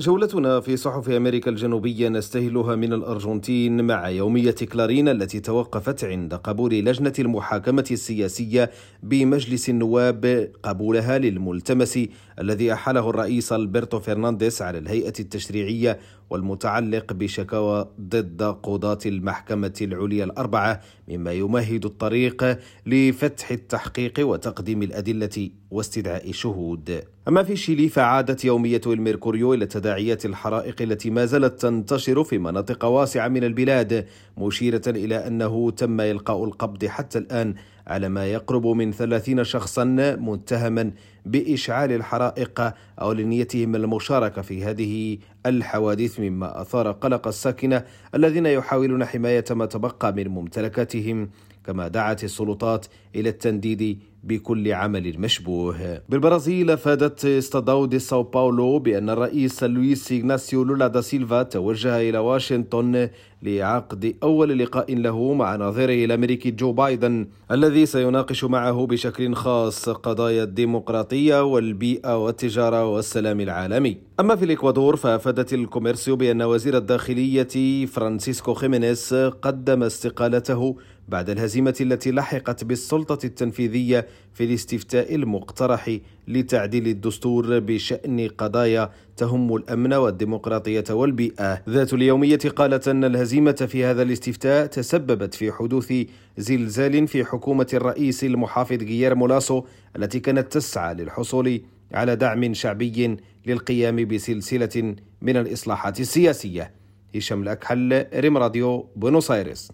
جولتنا في صحف أمريكا الجنوبية نستهلها من الأرجنتين مع يومية كلارين التي توقفت عند قبول لجنة المحاكمة السياسية بمجلس النواب قبولها للملتمس الذي أحاله الرئيس ألبرتو فرنانديز على الهيئة التشريعية والمتعلق بشكاوى ضد قضاة المحكمة العليا الأربعة مما يمهد الطريق لفتح التحقيق وتقديم الأدلة واستدعاء شهود. أما في شيلي فعادت يومية الميركوريو إلى تداعيات الحرائق التي ما زالت تنتشر في مناطق واسعة من البلاد مشيرة إلى أنه تم إلقاء القبض حتى الآن على ما يقرب من ثلاثين شخصا متهما بإشعال الحرائق أو نيتهم المشاركة في هذه الحوادث مما أثار قلق الساكنة الذين يحاولون حماية ما تبقى من ممتلكاتهم كما دعت السلطات إلى التنديد بكل عمل مشبوه. بالبرازيل أفادت استاداو دي ساو باولو بأن الرئيس لويس إغناسيو لولا دا سيلفا توجه إلى واشنطن لعقد أول لقاء له مع نظيره الأمريكي جو بايدن الذي سيناقش معه بشكل خاص قضايا الديمقراطية والبيئة والتجارة والسلام العالمي. أما في الإكوادور فأفادت الكوميرسيو بأن وزير الداخلية فرانسيسكو خيمينيز قدم استقالته بعد الهزيمة التي لحقت بالسلطة التنفيذية في الاستفتاء المقترح لتعديل الدستور بشأن قضايا تهم الأمن والديمقراطية والبيئة. ذات اليومية قالت أن الهزيمة في هذا الاستفتاء تسببت في حدوث زلزال في حكومة الرئيس المحافظ غييرمو لاسو التي كانت تسعى للحصول على دعم شعبي للقيام بسلسلة من الإصلاحات السياسية. هشام الأكحل ريم راديو بونوس آيرس